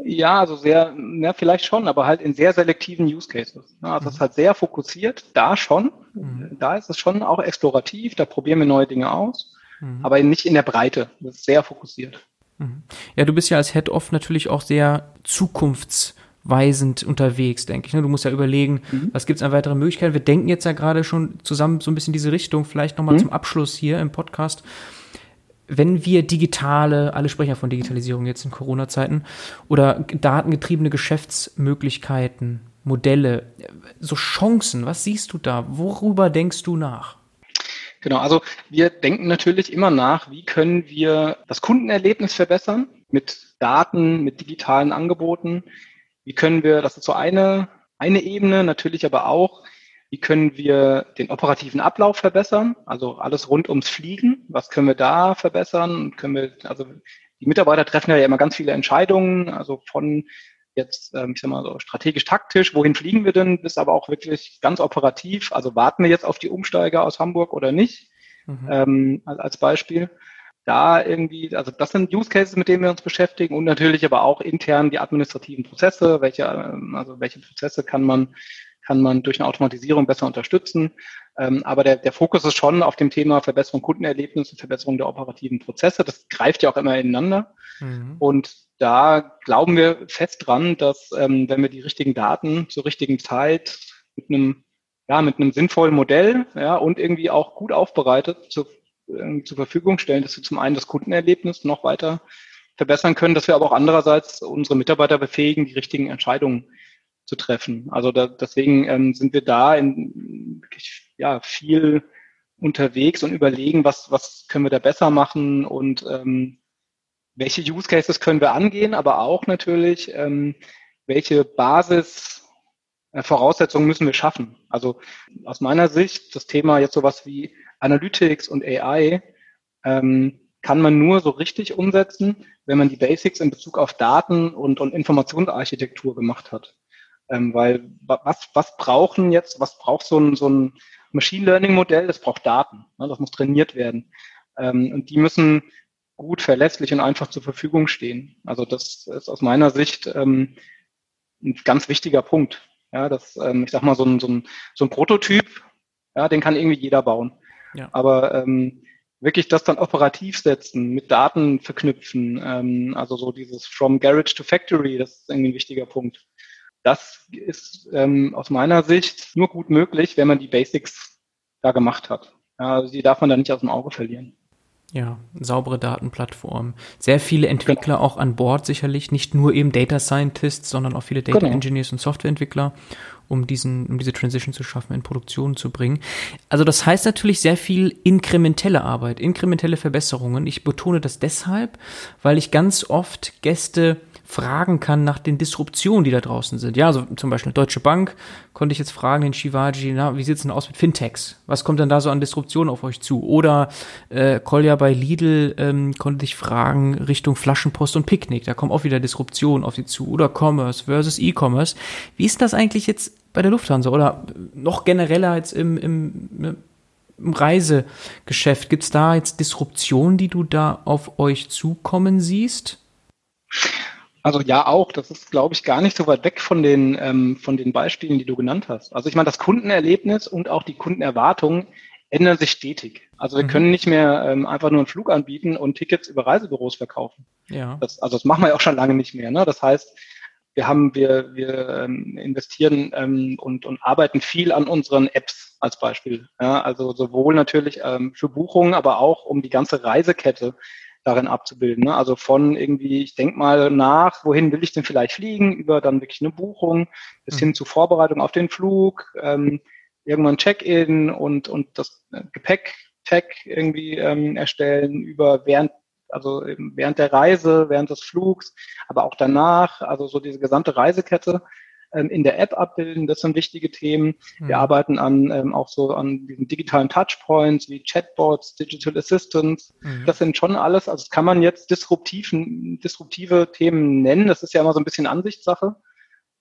Ja, also sehr, ja, vielleicht schon, aber halt in sehr selektiven Use Cases. Also es mhm. ist halt sehr fokussiert, da schon. Mhm. Da ist es schon auch explorativ, da probieren wir neue Dinge aus, mhm. aber nicht in der Breite. Das ist sehr fokussiert. Mhm. Ja, du bist ja als Head-Off natürlich auch sehr zukunfts- weisend unterwegs, denke ich. Ne? Du musst ja überlegen, mhm. was gibt es an weiteren Möglichkeiten. Wir denken jetzt ja gerade schon zusammen so ein bisschen diese Richtung, vielleicht nochmal mhm. zum Abschluss hier im Podcast. Wenn wir digitale, alle sprechen ja von Digitalisierung jetzt in Corona-Zeiten, oder datengetriebene Geschäftsmöglichkeiten, Modelle, so Chancen, was siehst du da? Worüber denkst du nach? Genau, also wir denken natürlich immer nach, wie können wir das Kundenerlebnis verbessern mit Daten, mit digitalen Angeboten, wie können wir, das ist so eine, eine Ebene, natürlich aber auch, wie können wir den operativen Ablauf verbessern? Also alles rund ums Fliegen. Was können wir da verbessern? Können wir, also die Mitarbeiter treffen ja immer ganz viele Entscheidungen, also von jetzt, ähm, ich sag mal so strategisch-taktisch, wohin fliegen wir denn, bis aber auch wirklich ganz operativ. Also warten wir jetzt auf die Umsteiger aus Hamburg oder nicht? Mhm. Ähm, als Beispiel da irgendwie, also das sind Use Cases, mit denen wir uns beschäftigen und natürlich aber auch intern die administrativen Prozesse, welche, ähm, also welche Prozesse kann man, kann man durch eine Automatisierung besser unterstützen. Ähm, aber der, der Fokus ist schon auf dem Thema Verbesserung Kundenerlebnisse, Verbesserung der operativen Prozesse. Das greift ja auch immer ineinander. Mhm. Und da glauben wir fest dran, dass ähm, wenn wir die richtigen Daten zur richtigen Zeit mit einem ja, mit einem sinnvollen Modell ja, und irgendwie auch gut aufbereitet zur äh, zur Verfügung stellen, dass wir zum einen das Kundenerlebnis noch weiter verbessern können, dass wir aber auch andererseits unsere Mitarbeiter befähigen, die richtigen Entscheidungen zu treffen. Also da, deswegen ähm, sind wir da in wirklich ja viel unterwegs und überlegen, was was können wir da besser machen und ähm, welche Use Cases können wir angehen, aber auch natürlich ähm, welche Basis äh, müssen wir schaffen. Also aus meiner Sicht das Thema jetzt sowas wie Analytics und AI ähm, kann man nur so richtig umsetzen, wenn man die Basics in Bezug auf Daten und, und Informationsarchitektur gemacht hat. Ähm, weil was, was brauchen jetzt, was braucht so ein, so ein Machine Learning Modell? Das braucht Daten. Ne? Das muss trainiert werden. Ähm, und die müssen gut, verlässlich und einfach zur Verfügung stehen. Also das ist aus meiner Sicht ähm, ein ganz wichtiger Punkt. Ja, das, ähm, ich sag mal, so ein, so ein, so ein Prototyp, ja, den kann irgendwie jeder bauen. Ja. Aber ähm, wirklich das dann operativ setzen, mit Daten verknüpfen, ähm, also so dieses from Garage to Factory, das ist irgendwie ein wichtiger Punkt. Das ist ähm, aus meiner Sicht nur gut möglich, wenn man die Basics da gemacht hat. Ja, also die darf man da nicht aus dem Auge verlieren. Ja, saubere Datenplattform. Sehr viele Entwickler genau. auch an Bord sicherlich, nicht nur eben Data Scientists, sondern auch viele Data genau. Engineers und Softwareentwickler, um diesen, um diese Transition zu schaffen, in Produktion zu bringen. Also das heißt natürlich sehr viel inkrementelle Arbeit, inkrementelle Verbesserungen. Ich betone das deshalb, weil ich ganz oft Gäste fragen kann nach den Disruptionen, die da draußen sind. Ja, also zum Beispiel Deutsche Bank konnte ich jetzt fragen, den Shivaji, na, wie sieht's denn aus mit Fintechs? Was kommt denn da so an Disruptionen auf euch zu? Oder äh, Kolja bei Lidl ähm, konnte ich fragen Richtung Flaschenpost und Picknick. Da kommen auch wieder Disruptionen auf sie zu. Oder Commerce versus E-Commerce. Wie ist das eigentlich jetzt bei der Lufthansa? Oder noch genereller jetzt im, im, im Reisegeschäft? Gibt's da jetzt Disruptionen, die du da auf euch zukommen siehst? Also ja, auch. Das ist, glaube ich, gar nicht so weit weg von den, ähm, von den Beispielen, die du genannt hast. Also ich meine, das Kundenerlebnis und auch die Kundenerwartungen ändern sich stetig. Also wir mhm. können nicht mehr ähm, einfach nur einen Flug anbieten und Tickets über Reisebüros verkaufen. Ja. Das, also das machen wir ja auch schon lange nicht mehr. Ne? Das heißt, wir haben, wir, wir ähm, investieren ähm, und, und arbeiten viel an unseren Apps als Beispiel. Ja? Also sowohl natürlich ähm, für Buchungen, aber auch um die ganze Reisekette darin abzubilden. Ne? Also von irgendwie, ich denke mal nach, wohin will ich denn vielleicht fliegen, über dann wirklich eine Buchung, bis mhm. hin zu Vorbereitung auf den Flug, ähm, irgendwann Check-in und, und das äh, Gepäck-Tag irgendwie ähm, erstellen, über während, also während der Reise, während des Flugs, aber auch danach, also so diese gesamte Reisekette ähm, in der App abbilden. Das sind wichtige Themen. Mhm. Wir arbeiten an ähm, auch so an diesen digitalen Touchpoints wie Chatbots, Digital Assistants. Mhm. Das sind schon alles, also das kann man jetzt disruptiven, disruptive Themen nennen. Das ist ja immer so ein bisschen Ansichtssache.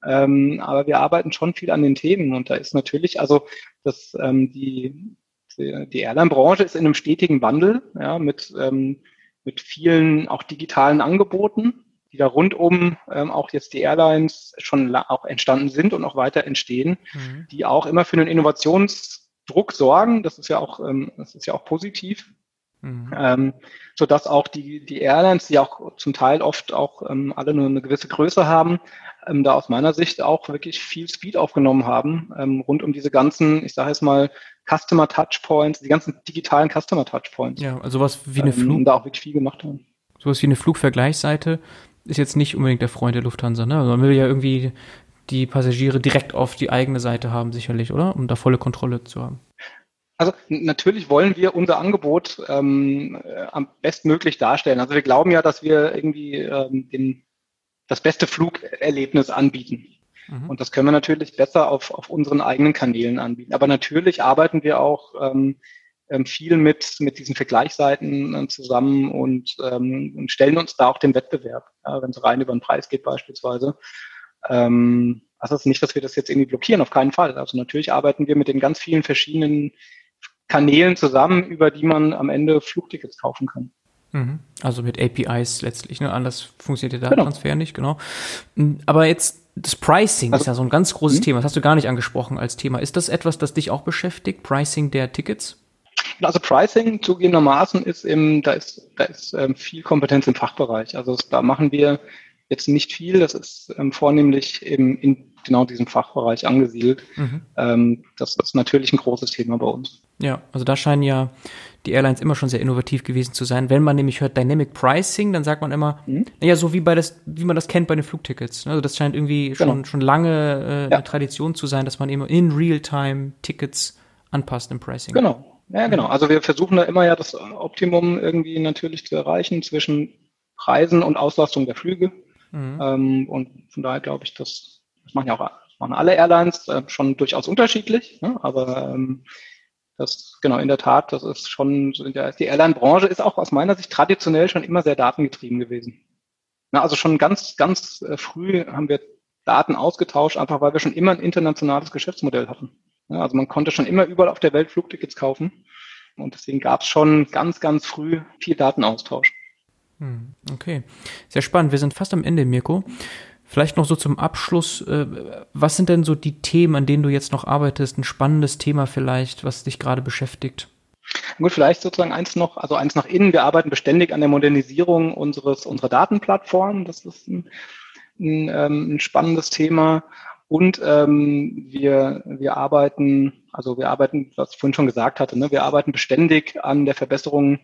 Ähm, aber wir arbeiten schon viel an den Themen und da ist natürlich, also das, ähm, die, die Airline-Branche ist in einem stetigen Wandel, ja, mit, ähm, mit vielen auch digitalen Angeboten die da rundum ähm, auch jetzt die Airlines schon auch entstanden sind und auch weiter entstehen, mhm. die auch immer für einen Innovationsdruck sorgen. Das ist ja auch, ähm, das ist ja auch positiv. Mhm. Ähm, so dass auch die, die Airlines, die auch zum Teil oft auch ähm, alle nur eine gewisse Größe haben, ähm, da aus meiner Sicht auch wirklich viel Speed aufgenommen haben, ähm, rund um diese ganzen, ich sage jetzt mal, Customer Touchpoints, die ganzen digitalen Customer Touchpoints. Ja, also was wie eine ähm, Flug. da auch wirklich viel gemacht haben. Sowas wie eine Flugvergleichsseite, ist jetzt nicht unbedingt der Freund der Lufthansa, ne? Also man will ja irgendwie die Passagiere direkt auf die eigene Seite haben, sicherlich, oder? Um da volle Kontrolle zu haben. Also natürlich wollen wir unser Angebot ähm, äh, am bestmöglich darstellen. Also wir glauben ja, dass wir irgendwie ähm, den, das beste Flugerlebnis anbieten. Mhm. Und das können wir natürlich besser auf, auf unseren eigenen Kanälen anbieten. Aber natürlich arbeiten wir auch ähm, viel mit, mit diesen Vergleichsseiten äh, zusammen und, ähm, und stellen uns da auch dem Wettbewerb, ja, wenn es rein über den Preis geht beispielsweise. Ähm, also ist nicht, dass wir das jetzt irgendwie blockieren, auf keinen Fall. Also natürlich arbeiten wir mit den ganz vielen verschiedenen Kanälen zusammen, über die man am Ende Flugtickets kaufen kann. Mhm. Also mit APIs letztlich, ne? Anders funktioniert der Datentransfer genau. nicht, genau. Hm, aber jetzt das Pricing also, ist ja so ein ganz großes mh? Thema. Das hast du gar nicht angesprochen als Thema. Ist das etwas, das dich auch beschäftigt? Pricing der Tickets? Also Pricing zugegebenermaßen ist im, da ist, da ist ähm, viel Kompetenz im Fachbereich. Also da machen wir jetzt nicht viel. Das ist ähm, vornehmlich im, in genau diesem Fachbereich angesiedelt. Mhm. Ähm, das ist natürlich ein großes Thema bei uns. Ja, also da scheinen ja die Airlines immer schon sehr innovativ gewesen zu sein. Wenn man nämlich hört Dynamic Pricing, dann sagt man immer, mhm. naja, so wie bei das, wie man das kennt bei den Flugtickets. Also das scheint irgendwie genau. schon, schon lange äh, ja. eine Tradition zu sein, dass man eben in Real-Time Tickets anpasst im Pricing. Genau. Ja, genau. Also wir versuchen da immer ja das Optimum irgendwie natürlich zu erreichen zwischen Preisen und Auslastung der Flüge. Mhm. Ähm, und von daher glaube ich, das, das machen ja auch machen alle Airlines äh, schon durchaus unterschiedlich. Ne? Aber ähm, das, genau, in der Tat, das ist schon, die Airline-Branche ist auch aus meiner Sicht traditionell schon immer sehr datengetrieben gewesen. Na, also schon ganz, ganz äh, früh haben wir Daten ausgetauscht, einfach weil wir schon immer ein internationales Geschäftsmodell hatten. Ja, also man konnte schon immer überall auf der Welt Flugtickets kaufen. Und deswegen gab es schon ganz, ganz früh viel Datenaustausch. Hm, okay, sehr spannend. Wir sind fast am Ende, Mirko. Vielleicht noch so zum Abschluss, äh, was sind denn so die Themen, an denen du jetzt noch arbeitest? Ein spannendes Thema vielleicht, was dich gerade beschäftigt? Gut, vielleicht sozusagen eins noch, also eins nach innen. Wir arbeiten beständig an der Modernisierung unseres, unserer Datenplattform. Das ist ein, ein, ähm, ein spannendes Thema. Und ähm, wir, wir arbeiten, also wir arbeiten, was ich vorhin schon gesagt hatte, ne, wir arbeiten beständig an der Verbesserung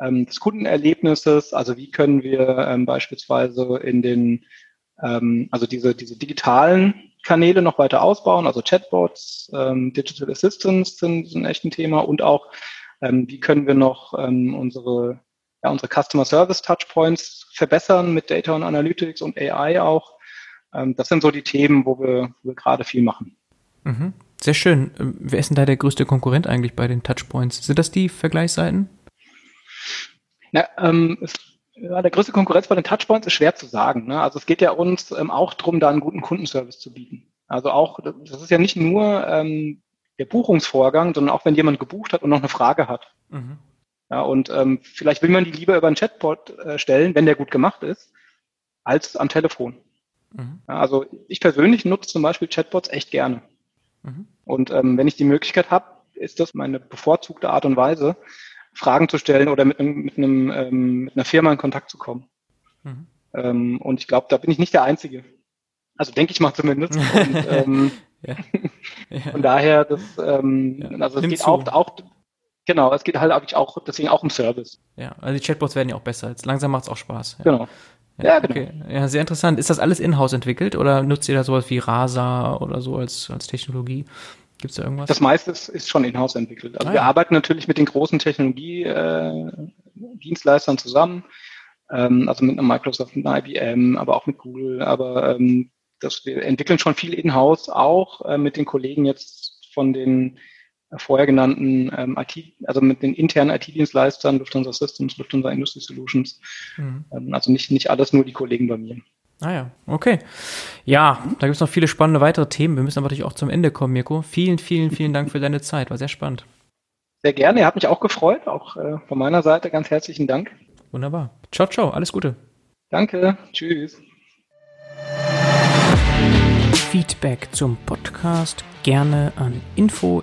ähm, des Kundenerlebnisses. Also wie können wir ähm, beispielsweise in den ähm, also diese, diese digitalen Kanäle noch weiter ausbauen, also Chatbots, ähm, Digital Assistants sind, sind echt ein Thema und auch, ähm, wie können wir noch ähm, unsere, ja, unsere Customer Service Touchpoints verbessern mit Data und Analytics und AI auch. Ähm, das sind so die Themen, wo wir, wo wir gerade viel machen. Mhm. Sehr schön. Ähm, wer ist denn da der größte Konkurrent eigentlich bei den Touchpoints? Sind das die Vergleichsseiten? Na, ähm, es ja, der größte Konkurrenz bei den Touchpoints ist schwer zu sagen. Ne? Also es geht ja uns ähm, auch darum, da einen guten Kundenservice zu bieten. Also auch, das ist ja nicht nur ähm, der Buchungsvorgang, sondern auch wenn jemand gebucht hat und noch eine Frage hat. Mhm. Ja, und ähm, vielleicht will man die lieber über einen Chatbot äh, stellen, wenn der gut gemacht ist, als am Telefon. Mhm. Also ich persönlich nutze zum Beispiel Chatbots echt gerne. Mhm. Und ähm, wenn ich die Möglichkeit habe, ist das meine bevorzugte Art und Weise, Fragen zu stellen oder mit einem, mit einem ähm, mit einer Firma in Kontakt zu kommen. Mhm. Ähm, und ich glaube, da bin ich nicht der Einzige. Also denke ich mal zumindest. Und, ähm, ja. Ja. Von daher, das, ähm, ja. also es Nimm geht auch, auch, genau, es geht halt auch, deswegen auch um Service. Ja, also die Chatbots werden ja auch besser. Jetzt langsam macht es auch Spaß. Genau. Ja, genau. Okay. Ja, sehr interessant. Ist das alles in-house entwickelt oder nutzt ihr da sowas wie Rasa oder so als, als Technologie? Gibt es da irgendwas? Das meiste ist, ist schon in-house entwickelt. Also ah, wir ja. arbeiten natürlich mit den großen Technologiedienstleistern äh, zusammen, ähm, also mit einer Microsoft, mit einer IBM, aber auch mit Google. Aber ähm, das, wir entwickeln schon viel in-house, auch äh, mit den Kollegen jetzt von den äh, vorher genannten ähm, IT, also mit den internen IT-Dienstleistern, Lufthansa Systems, Lufthansa Industry Solutions. Mhm. Ähm, also nicht, nicht alles nur die Kollegen bei mir. Ah ja, okay. Ja, da gibt es noch viele spannende weitere Themen. Wir müssen aber natürlich auch zum Ende kommen, Mirko. Vielen, vielen, vielen Dank für deine Zeit. War sehr spannend. Sehr gerne. Ihr habt mich auch gefreut. Auch äh, von meiner Seite ganz herzlichen Dank. Wunderbar. Ciao, ciao. Alles Gute. Danke. Tschüss. Feedback zum Podcast gerne an info@